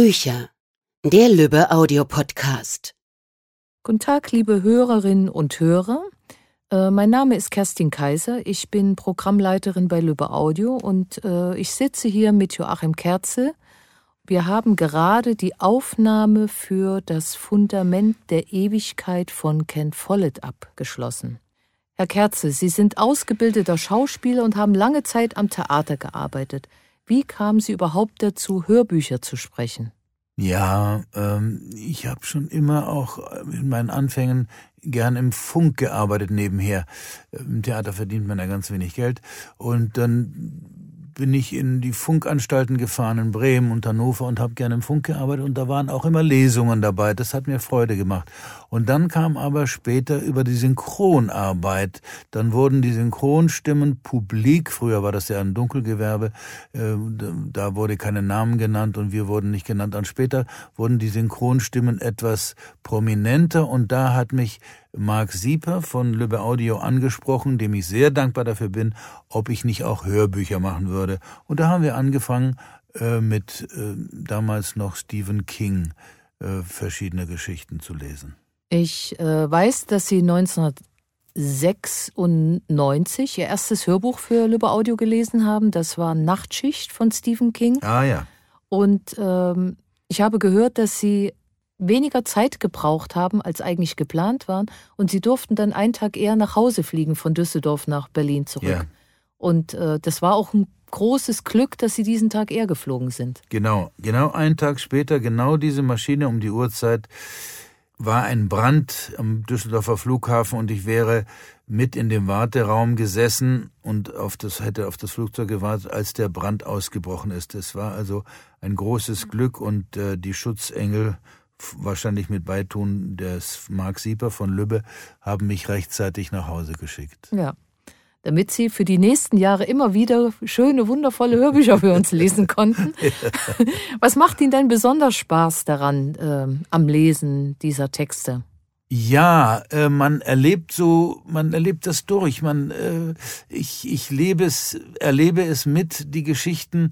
Bücher. Der Lübbe Audiopodcast. Guten Tag, liebe Hörerinnen und Hörer. Äh, mein Name ist Kerstin Kaiser. Ich bin Programmleiterin bei Lübbe Audio und äh, ich sitze hier mit Joachim Kerze. Wir haben gerade die Aufnahme für das Fundament der Ewigkeit von Ken Follett abgeschlossen. Herr Kerze, Sie sind ausgebildeter Schauspieler und haben lange Zeit am Theater gearbeitet. Wie kamen Sie überhaupt dazu, Hörbücher zu sprechen? Ja, ähm, ich habe schon immer auch in meinen Anfängen gern im Funk gearbeitet nebenher. Im Theater verdient man ja ganz wenig Geld. Und dann bin ich in die Funkanstalten gefahren in Bremen und Hannover und habe gerne im Funk gearbeitet und da waren auch immer Lesungen dabei. Das hat mir Freude gemacht. Und dann kam aber später über die Synchronarbeit. Dann wurden die Synchronstimmen publik. Früher war das ja ein Dunkelgewerbe. Äh, da wurde keine Namen genannt und wir wurden nicht genannt. Und später wurden die Synchronstimmen etwas prominenter und da hat mich Marc Sieper von Lübbe Audio angesprochen, dem ich sehr dankbar dafür bin, ob ich nicht auch Hörbücher machen würde. Und da haben wir angefangen äh, mit äh, damals noch Stephen King äh, verschiedene Geschichten zu lesen. Ich äh, weiß, dass Sie 1996 Ihr erstes Hörbuch für Lübbe Audio gelesen haben. Das war Nachtschicht von Stephen King. Ah ja. Und ähm, ich habe gehört, dass Sie weniger Zeit gebraucht haben, als eigentlich geplant waren. Und sie durften dann einen Tag eher nach Hause fliegen, von Düsseldorf nach Berlin zurück. Ja. Und äh, das war auch ein großes Glück, dass sie diesen Tag eher geflogen sind. Genau, genau einen Tag später, genau diese Maschine um die Uhrzeit, war ein Brand am Düsseldorfer Flughafen und ich wäre mit in dem Warteraum gesessen und auf das, hätte auf das Flugzeug gewartet, als der Brand ausgebrochen ist. Es war also ein großes Glück und äh, die Schutzengel wahrscheinlich mit Beitun des Mark Sieper von Lübbe, haben mich rechtzeitig nach Hause geschickt. Ja. Damit Sie für die nächsten Jahre immer wieder schöne, wundervolle Hörbücher für uns lesen konnten. Was macht Ihnen denn besonders Spaß daran, äh, am Lesen dieser Texte? Ja, äh, man erlebt so, man erlebt das durch. Man, äh, ich, ich lebe es, erlebe es mit, die Geschichten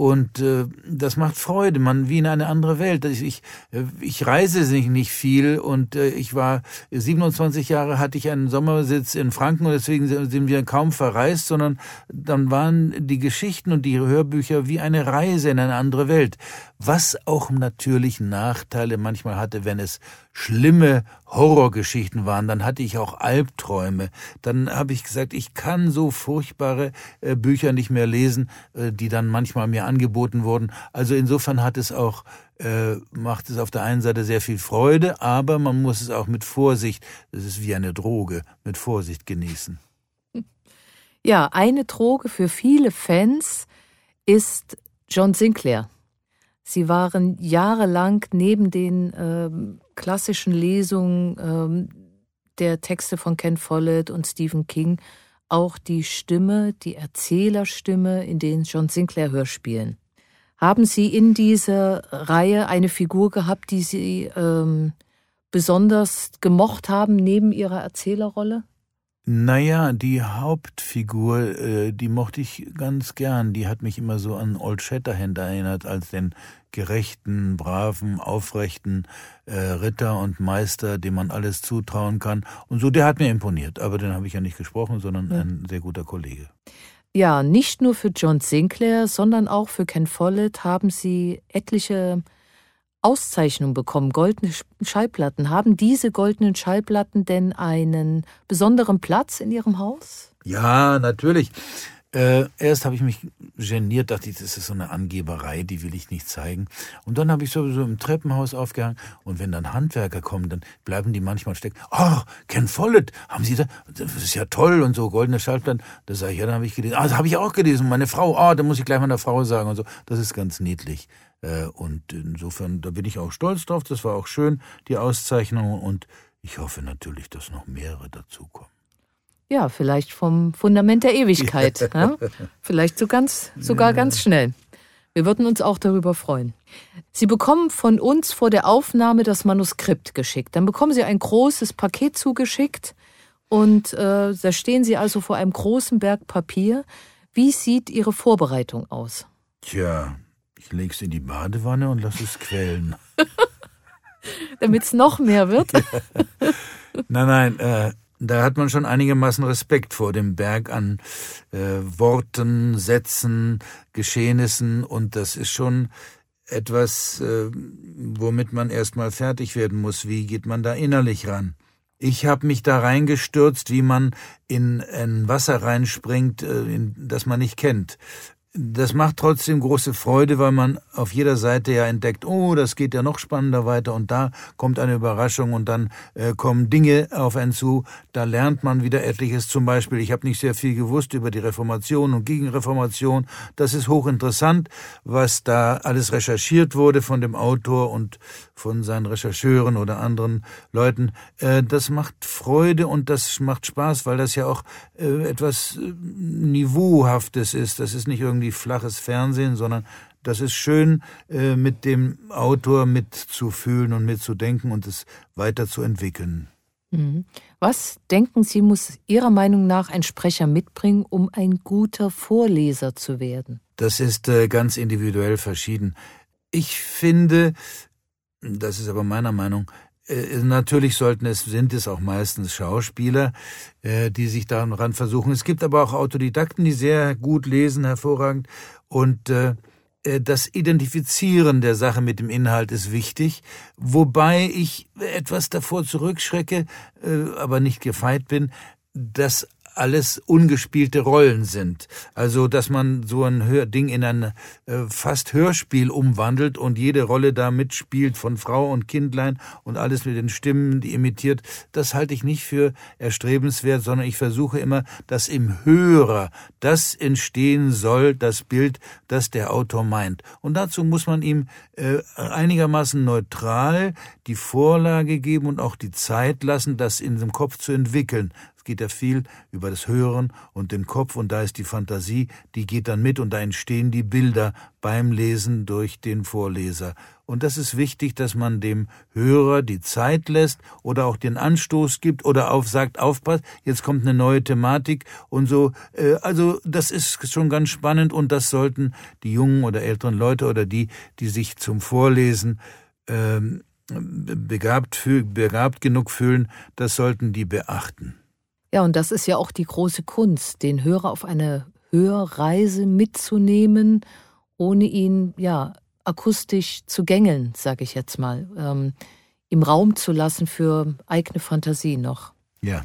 und äh, das macht Freude, man wie in eine andere Welt. Ich, ich, äh, ich reise nicht viel und äh, ich war 27 Jahre hatte ich einen Sommersitz in Franken und deswegen sind wir kaum verreist, sondern dann waren die Geschichten und die Hörbücher wie eine Reise in eine andere Welt. Was auch natürlich Nachteile manchmal hatte, wenn es schlimme Horrorgeschichten waren, dann hatte ich auch Albträume. Dann habe ich gesagt, ich kann so furchtbare äh, Bücher nicht mehr lesen, äh, die dann manchmal mir angeboten wurden. Also insofern hat es auch äh, macht es auf der einen Seite sehr viel Freude, aber man muss es auch mit Vorsicht, das ist wie eine Droge, mit Vorsicht genießen. Ja, eine Droge für viele Fans ist John Sinclair. Sie waren jahrelang neben den äh, klassischen Lesungen äh, der Texte von Ken Follett und Stephen King auch die Stimme, die Erzählerstimme in den John Sinclair Hörspielen. Haben Sie in dieser Reihe eine Figur gehabt, die Sie ähm, besonders gemocht haben neben Ihrer Erzählerrolle? Naja, die Hauptfigur, äh, die mochte ich ganz gern. Die hat mich immer so an Old Shatterhand erinnert, als den gerechten, braven, aufrechten äh, Ritter und Meister, dem man alles zutrauen kann. Und so, der hat mir imponiert. Aber den habe ich ja nicht gesprochen, sondern ja. ein sehr guter Kollege. Ja, nicht nur für John Sinclair, sondern auch für Ken Follett haben Sie etliche Auszeichnung bekommen, goldene Schallplatten. Haben diese goldenen Schallplatten denn einen besonderen Platz in Ihrem Haus? Ja, natürlich. Äh, erst habe ich mich geniert, dachte ich, das ist so eine Angeberei, die will ich nicht zeigen. Und dann habe ich sowieso im Treppenhaus aufgehangen. Und wenn dann Handwerker kommen, dann bleiben die manchmal stecken. Oh, Ken Follett, haben Sie da? Das ist ja toll und so, goldene Schallplatten. Da sage ich, ja, dann habe ich gelesen. Ah, das habe ich auch gelesen. Meine Frau, oh, da muss ich gleich meiner Frau sagen und so. Das ist ganz niedlich. Äh, und insofern, da bin ich auch stolz drauf. Das war auch schön, die Auszeichnung. Und ich hoffe natürlich, dass noch mehrere dazukommen. Ja, vielleicht vom Fundament der Ewigkeit. Ja. Ja? Vielleicht so ganz, sogar ja. ganz schnell. Wir würden uns auch darüber freuen. Sie bekommen von uns vor der Aufnahme das Manuskript geschickt. Dann bekommen Sie ein großes Paket zugeschickt und äh, da stehen Sie also vor einem großen Berg Papier. Wie sieht Ihre Vorbereitung aus? Tja, Ich leg's in die Badewanne und lass es quellen. Damit es noch mehr wird? nein, nein, äh, da hat man schon einigermaßen Respekt vor dem Berg an äh, Worten, Sätzen, Geschehnissen und das ist schon etwas, äh, womit man erstmal fertig werden muss. Wie geht man da innerlich ran? Ich habe mich da reingestürzt, wie man in ein Wasser reinspringt, äh, in, das man nicht kennt das macht trotzdem große Freude, weil man auf jeder Seite ja entdeckt, oh, das geht ja noch spannender weiter und da kommt eine Überraschung und dann äh, kommen Dinge auf einen zu. Da lernt man wieder etliches. Zum Beispiel, ich habe nicht sehr viel gewusst über die Reformation und Gegenreformation. Das ist hochinteressant, was da alles recherchiert wurde von dem Autor und von seinen Rechercheuren oder anderen Leuten. Äh, das macht Freude und das macht Spaß, weil das ja auch äh, etwas äh, Niveauhaftes ist. Das ist nicht irgendwie flaches Fernsehen, sondern das ist schön, mit dem Autor mitzufühlen und mitzudenken und es weiterzuentwickeln. Mhm. Was denken Sie, muss Ihrer Meinung nach ein Sprecher mitbringen, um ein guter Vorleser zu werden? Das ist ganz individuell verschieden. Ich finde, das ist aber meiner Meinung, äh, natürlich sollten es, sind es auch meistens Schauspieler, äh, die sich daran versuchen. Es gibt aber auch Autodidakten, die sehr gut lesen, hervorragend. Und äh, das Identifizieren der Sache mit dem Inhalt ist wichtig, wobei ich etwas davor zurückschrecke, aber nicht gefeit bin, dass alles ungespielte Rollen sind. Also, dass man so ein Hör Ding in ein äh, fast Hörspiel umwandelt und jede Rolle da mitspielt von Frau und Kindlein und alles mit den Stimmen, die imitiert, das halte ich nicht für erstrebenswert, sondern ich versuche immer, dass im Hörer das entstehen soll, das Bild, das der Autor meint. Und dazu muss man ihm äh, einigermaßen neutral die Vorlage geben und auch die Zeit lassen, das in dem Kopf zu entwickeln geht ja viel über das Hören und den Kopf und da ist die Fantasie, die geht dann mit und da entstehen die Bilder beim Lesen durch den Vorleser. Und das ist wichtig, dass man dem Hörer die Zeit lässt oder auch den Anstoß gibt oder auf sagt, aufpasst, jetzt kommt eine neue Thematik und so. Äh, also das ist schon ganz spannend und das sollten die jungen oder älteren Leute oder die, die sich zum Vorlesen ähm, begabt, begabt genug fühlen, das sollten die beachten. Ja, und das ist ja auch die große Kunst, den Hörer auf eine Hörreise mitzunehmen, ohne ihn ja akustisch zu gängeln, sage ich jetzt mal, ähm, ihm Raum zu lassen für eigene Fantasie noch. Ja.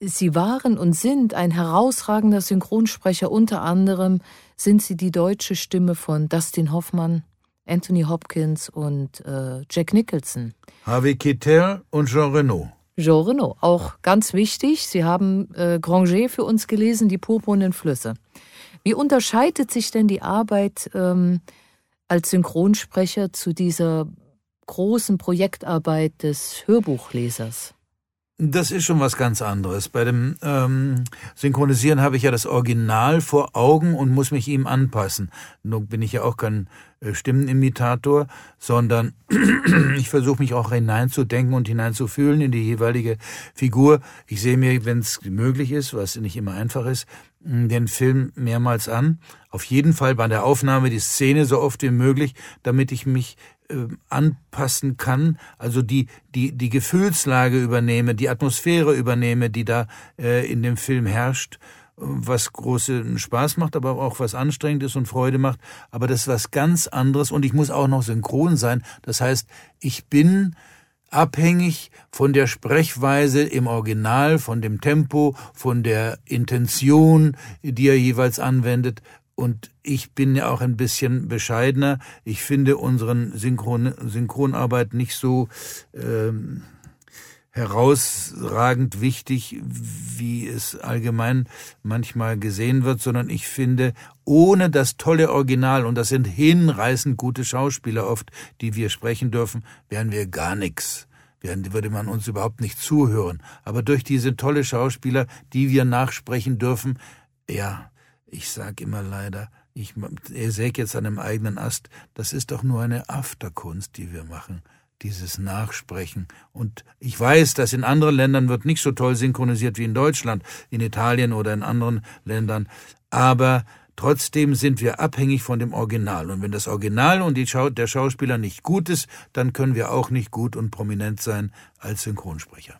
Sie waren und sind ein herausragender Synchronsprecher. Unter anderem sind Sie die deutsche Stimme von Dustin Hoffmann, Anthony Hopkins und äh, Jack Nicholson. Harvey Keitel und Jean Renault. Jean Renault, auch ganz wichtig. Sie haben äh, Granger für uns gelesen, die purpurnen Flüsse. Wie unterscheidet sich denn die Arbeit ähm, als Synchronsprecher zu dieser großen Projektarbeit des Hörbuchlesers? Das ist schon was ganz anderes. Bei dem ähm, Synchronisieren habe ich ja das Original vor Augen und muss mich ihm anpassen. Nun bin ich ja auch kein äh, Stimmenimitator, sondern ich versuche mich auch hineinzudenken und hineinzufühlen in die jeweilige Figur. Ich sehe mir, wenn es möglich ist, was nicht immer einfach ist, den Film mehrmals an. Auf jeden Fall bei der Aufnahme die Szene so oft wie möglich, damit ich mich anpassen kann, also die, die, die Gefühlslage übernehme, die Atmosphäre übernehme, die da äh, in dem Film herrscht, was großen Spaß macht, aber auch was anstrengend ist und Freude macht. Aber das ist was ganz anderes und ich muss auch noch synchron sein. Das heißt, ich bin abhängig von der Sprechweise im Original, von dem Tempo, von der Intention, die er jeweils anwendet. Und ich bin ja auch ein bisschen bescheidener. Ich finde unseren Synchron Synchronarbeit nicht so ähm, herausragend wichtig, wie es allgemein manchmal gesehen wird, sondern ich finde, ohne das tolle Original, und das sind hinreißend gute Schauspieler oft, die wir sprechen dürfen, wären wir gar nichts. Würde man uns überhaupt nicht zuhören. Aber durch diese tolle Schauspieler, die wir nachsprechen dürfen, ja, ich sag immer leider, ich sägt jetzt an einem eigenen Ast, das ist doch nur eine Afterkunst, die wir machen, dieses Nachsprechen. Und ich weiß, dass in anderen Ländern wird nicht so toll synchronisiert wie in Deutschland, in Italien oder in anderen Ländern, aber Trotzdem sind wir abhängig von dem Original. Und wenn das Original und Schau der Schauspieler nicht gut ist, dann können wir auch nicht gut und prominent sein als Synchronsprecher.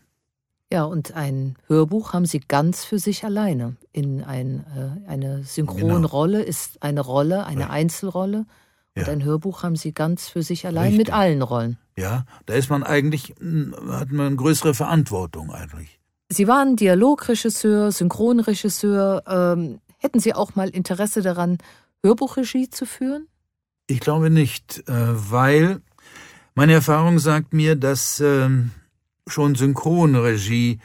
Ja, und ein Hörbuch haben Sie ganz für sich alleine. In ein, äh, eine Synchronrolle genau. ist eine Rolle, eine ja. Einzelrolle. Und ja. ein Hörbuch haben Sie ganz für sich allein Richtig. mit allen Rollen. Ja, da ist man eigentlich, hat man eine größere Verantwortung eigentlich. Sie waren Dialogregisseur, Synchronregisseur. Ähm, hätten Sie auch mal Interesse daran, Hörbuchregie zu führen? Ich glaube nicht, äh, weil meine Erfahrung sagt mir, dass ähm, schon Synchronregie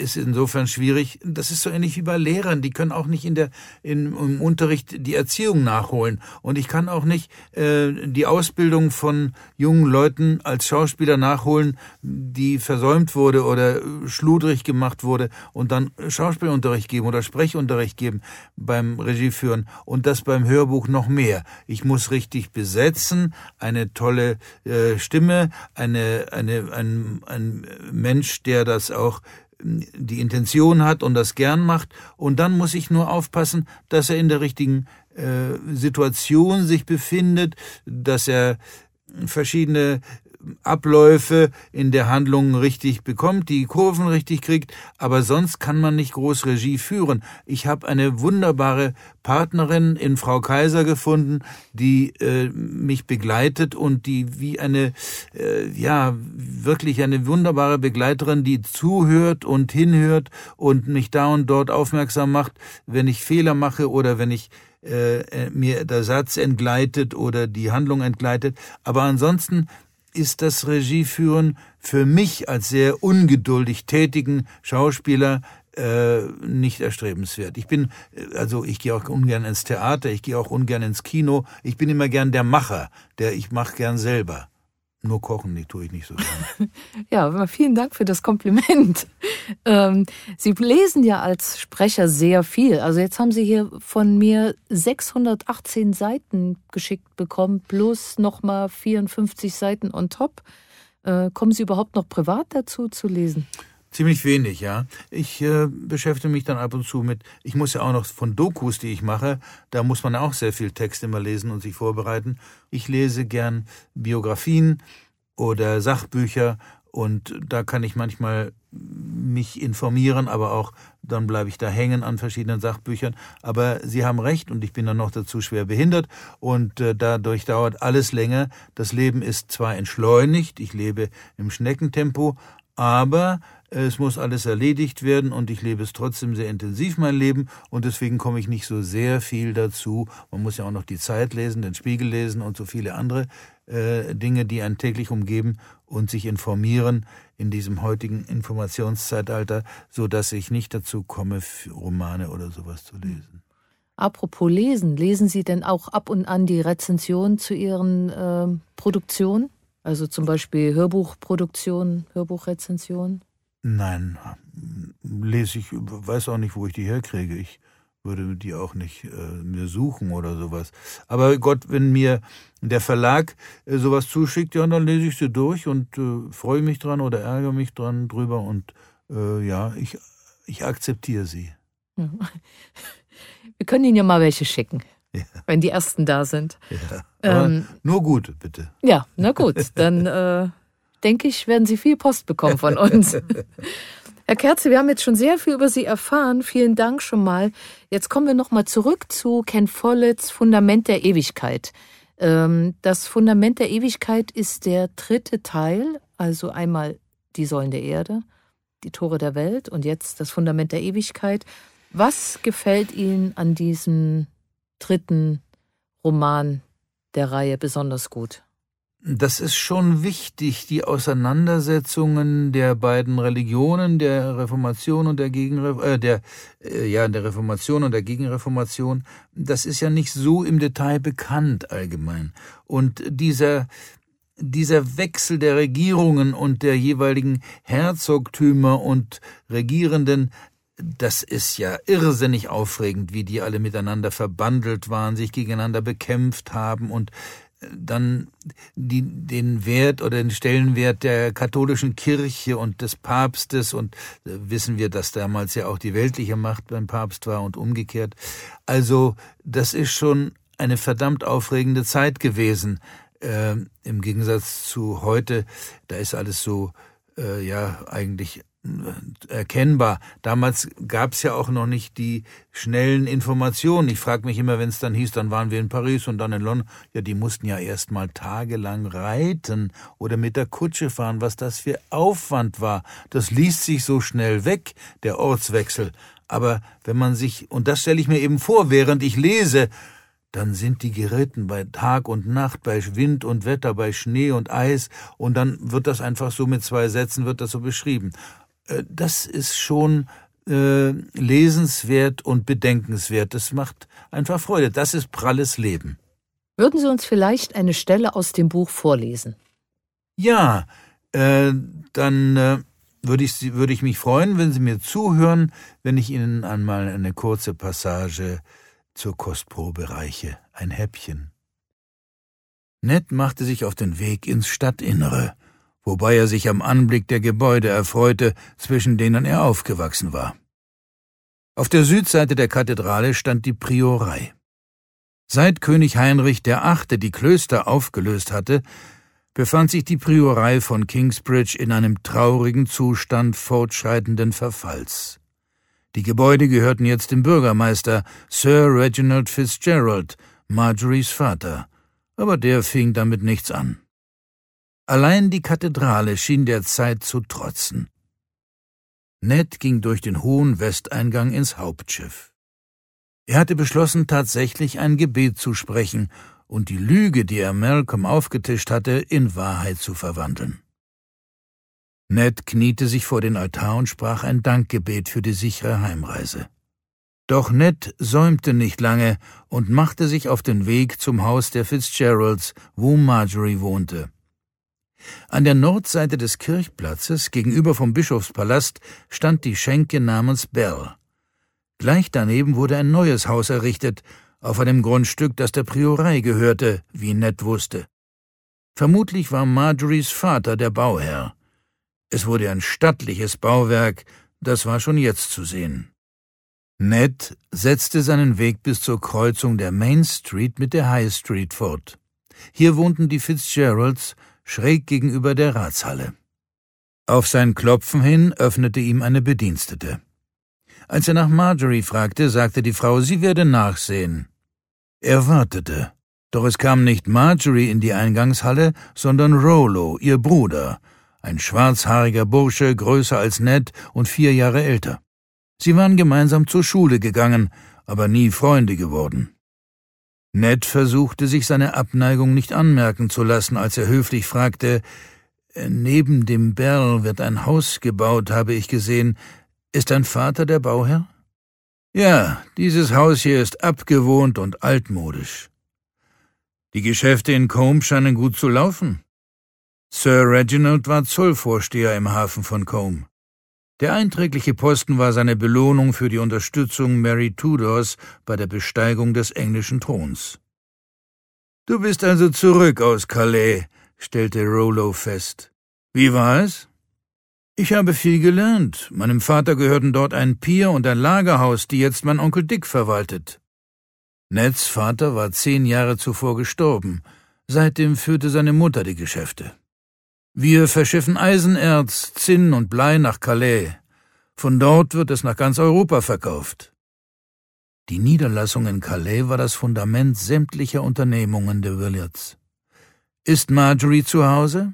ist insofern schwierig. Das ist so ähnlich wie bei Lehrern. Die können auch nicht in der, in, im Unterricht die Erziehung nachholen. Und ich kann auch nicht äh, die Ausbildung von jungen Leuten als Schauspieler nachholen, die versäumt wurde oder schludrig gemacht wurde und dann Schauspielunterricht geben oder Sprechunterricht geben beim Regieführen und das beim Hörbuch noch mehr. Ich muss richtig besetzen, eine tolle äh, Stimme, eine, eine, ein, ein Mensch, der das auch die Intention hat und das gern macht. Und dann muss ich nur aufpassen, dass er in der richtigen äh, Situation sich befindet, dass er verschiedene Abläufe in der Handlung richtig bekommt, die Kurven richtig kriegt, aber sonst kann man nicht groß Regie führen. Ich habe eine wunderbare Partnerin in Frau Kaiser gefunden, die äh, mich begleitet und die wie eine, äh, ja, wirklich eine wunderbare Begleiterin, die zuhört und hinhört und mich da und dort aufmerksam macht, wenn ich Fehler mache oder wenn ich äh, mir der Satz entgleitet oder die Handlung entgleitet. Aber ansonsten ist das Regieführen für mich als sehr ungeduldig tätigen Schauspieler äh, nicht erstrebenswert. Ich bin, äh, also ich gehe auch ungern ins Theater, ich gehe auch ungern ins Kino. Ich bin immer gern der Macher, der ich mache gern selber. Nur kochen, die tue ich nicht so gerne. ja, vielen Dank für das Kompliment. Ähm, Sie lesen ja als Sprecher sehr viel. Also jetzt haben Sie hier von mir 618 Seiten geschickt bekommen, plus nochmal 54 Seiten on top. Äh, kommen Sie überhaupt noch privat dazu zu lesen? Ziemlich wenig, ja. Ich äh, beschäftige mich dann ab und zu mit, ich muss ja auch noch von Dokus, die ich mache, da muss man auch sehr viel Text immer lesen und sich vorbereiten. Ich lese gern Biografien oder Sachbücher und da kann ich manchmal mich informieren, aber auch dann bleibe ich da hängen an verschiedenen Sachbüchern. Aber Sie haben recht und ich bin dann noch dazu schwer behindert und äh, dadurch dauert alles länger. Das Leben ist zwar entschleunigt, ich lebe im Schneckentempo, aber es muss alles erledigt werden und ich lebe es trotzdem sehr intensiv, mein Leben, und deswegen komme ich nicht so sehr viel dazu. Man muss ja auch noch die Zeit lesen, den Spiegel lesen und so viele andere äh, Dinge, die einen täglich umgeben und sich informieren in diesem heutigen Informationszeitalter, so dass ich nicht dazu komme, Romane oder sowas zu lesen. Apropos Lesen, lesen Sie denn auch ab und an die Rezension zu Ihren äh, Produktionen? Also zum Beispiel Hörbuchproduktion, Hörbuchrezension? Nein, lese ich, weiß auch nicht, wo ich die herkriege. Ich würde die auch nicht äh, mir suchen oder sowas. Aber Gott, wenn mir der Verlag äh, sowas zuschickt, ja, dann lese ich sie durch und äh, freue mich dran oder ärgere mich dran drüber und äh, ja, ich, ich akzeptiere sie. Wir können Ihnen ja mal welche schicken. Ja. Wenn die ersten da sind. Ja, ähm, nur gut, bitte. Ja, na gut. Dann äh, denke ich, werden Sie viel Post bekommen von uns. Herr Kerze, wir haben jetzt schon sehr viel über Sie erfahren. Vielen Dank schon mal. Jetzt kommen wir nochmal zurück zu Ken Folletts Fundament der Ewigkeit. Ähm, das Fundament der Ewigkeit ist der dritte Teil, also einmal die Säulen der Erde, die Tore der Welt und jetzt das Fundament der Ewigkeit. Was gefällt Ihnen an diesem dritten Roman der Reihe besonders gut? Das ist schon wichtig, die Auseinandersetzungen der beiden Religionen, der Reformation und der Gegenre äh, der äh, ja der Reformation und der Gegenreformation. Das ist ja nicht so im Detail bekannt allgemein. Und dieser dieser Wechsel der Regierungen und der jeweiligen Herzogtümer und Regierenden, das ist ja irrsinnig aufregend, wie die alle miteinander verbandelt waren, sich gegeneinander bekämpft haben und dann die, den Wert oder den Stellenwert der katholischen Kirche und des Papstes und äh, wissen wir, dass damals ja auch die weltliche Macht beim Papst war und umgekehrt. Also das ist schon eine verdammt aufregende Zeit gewesen. Äh, Im Gegensatz zu heute, da ist alles so äh, ja eigentlich erkennbar. Damals gab es ja auch noch nicht die schnellen Informationen. Ich frage mich immer, wenn es dann hieß, dann waren wir in Paris und dann in London. Ja, die mussten ja erst mal tagelang reiten oder mit der Kutsche fahren, was das für Aufwand war. Das liest sich so schnell weg, der Ortswechsel. Aber wenn man sich, und das stelle ich mir eben vor, während ich lese, dann sind die geritten bei Tag und Nacht, bei Wind und Wetter, bei Schnee und Eis, und dann wird das einfach so mit zwei Sätzen wird das so beschrieben. Äh, das ist schon äh, lesenswert und bedenkenswert. Das macht einfach Freude. Das ist pralles Leben. Würden Sie uns vielleicht eine Stelle aus dem Buch vorlesen? Ja, äh, dann äh, würde ich, würde ich mich freuen, wenn Sie mir zuhören, wenn ich Ihnen einmal eine kurze Passage zur Kostprobe reiche. Ein Häppchen. Ned machte sich auf den Weg ins Stadtinnere wobei er sich am Anblick der Gebäude erfreute, zwischen denen er aufgewachsen war. Auf der Südseite der Kathedrale stand die Priorei. Seit König Heinrich VIII. die Klöster aufgelöst hatte, befand sich die Priorei von Kingsbridge in einem traurigen Zustand fortschreitenden Verfalls. Die Gebäude gehörten jetzt dem Bürgermeister Sir Reginald Fitzgerald, Marjories Vater, aber der fing damit nichts an. Allein die Kathedrale schien der Zeit zu trotzen. Ned ging durch den hohen Westeingang ins Hauptschiff. Er hatte beschlossen, tatsächlich ein Gebet zu sprechen und die Lüge, die er Malcolm aufgetischt hatte, in Wahrheit zu verwandeln. Ned kniete sich vor den Altar und sprach ein Dankgebet für die sichere Heimreise. Doch Ned säumte nicht lange und machte sich auf den Weg zum Haus der Fitzgeralds, wo Marjorie wohnte. An der Nordseite des Kirchplatzes, gegenüber vom Bischofspalast, stand die Schenke namens Bell. Gleich daneben wurde ein neues Haus errichtet, auf einem Grundstück, das der Priorei gehörte, wie Ned wusste. Vermutlich war Marjories Vater der Bauherr. Es wurde ein stattliches Bauwerk, das war schon jetzt zu sehen. Ned setzte seinen Weg bis zur Kreuzung der Main Street mit der High Street fort. Hier wohnten die Fitzgeralds, schräg gegenüber der Ratshalle. Auf sein Klopfen hin öffnete ihm eine Bedienstete. Als er nach Marjorie fragte, sagte die Frau, sie werde nachsehen. Er wartete, doch es kam nicht Marjorie in die Eingangshalle, sondern Rollo, ihr Bruder, ein schwarzhaariger Bursche, größer als Ned und vier Jahre älter. Sie waren gemeinsam zur Schule gegangen, aber nie Freunde geworden. Ned versuchte sich seine Abneigung nicht anmerken zu lassen, als er höflich fragte äh, Neben dem Berl wird ein Haus gebaut, habe ich gesehen. Ist dein Vater der Bauherr? Ja, dieses Haus hier ist abgewohnt und altmodisch. Die Geschäfte in Combe scheinen gut zu laufen. Sir Reginald war Zollvorsteher im Hafen von Combe. Der einträgliche Posten war seine Belohnung für die Unterstützung Mary Tudors bei der Besteigung des englischen Throns. Du bist also zurück aus Calais, stellte Rollo fest. Wie war es? Ich habe viel gelernt. Meinem Vater gehörten dort ein Pier und ein Lagerhaus, die jetzt mein Onkel Dick verwaltet. Neds Vater war zehn Jahre zuvor gestorben. Seitdem führte seine Mutter die Geschäfte. Wir verschiffen Eisenerz, Zinn und Blei nach Calais. Von dort wird es nach ganz Europa verkauft. Die Niederlassung in Calais war das Fundament sämtlicher Unternehmungen der Willards. Ist Marjorie zu Hause?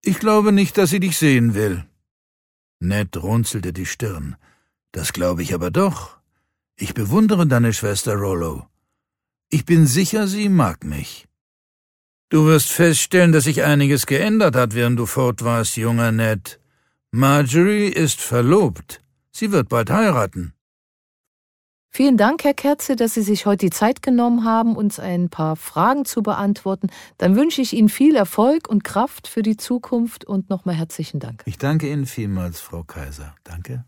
Ich glaube nicht, dass sie dich sehen will. Ned runzelte die Stirn. Das glaube ich aber doch. Ich bewundere deine Schwester Rollo. Ich bin sicher, sie mag mich. Du wirst feststellen, dass sich einiges geändert hat, während du fort warst, junger Ned. Marjorie ist verlobt. Sie wird bald heiraten. Vielen Dank, Herr Kerze, dass Sie sich heute die Zeit genommen haben, uns ein paar Fragen zu beantworten. Dann wünsche ich Ihnen viel Erfolg und Kraft für die Zukunft und nochmal herzlichen Dank. Ich danke Ihnen vielmals, Frau Kaiser. Danke.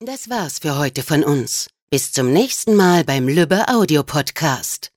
Das war's für heute von uns. Bis zum nächsten Mal beim Lübbe Audio Podcast.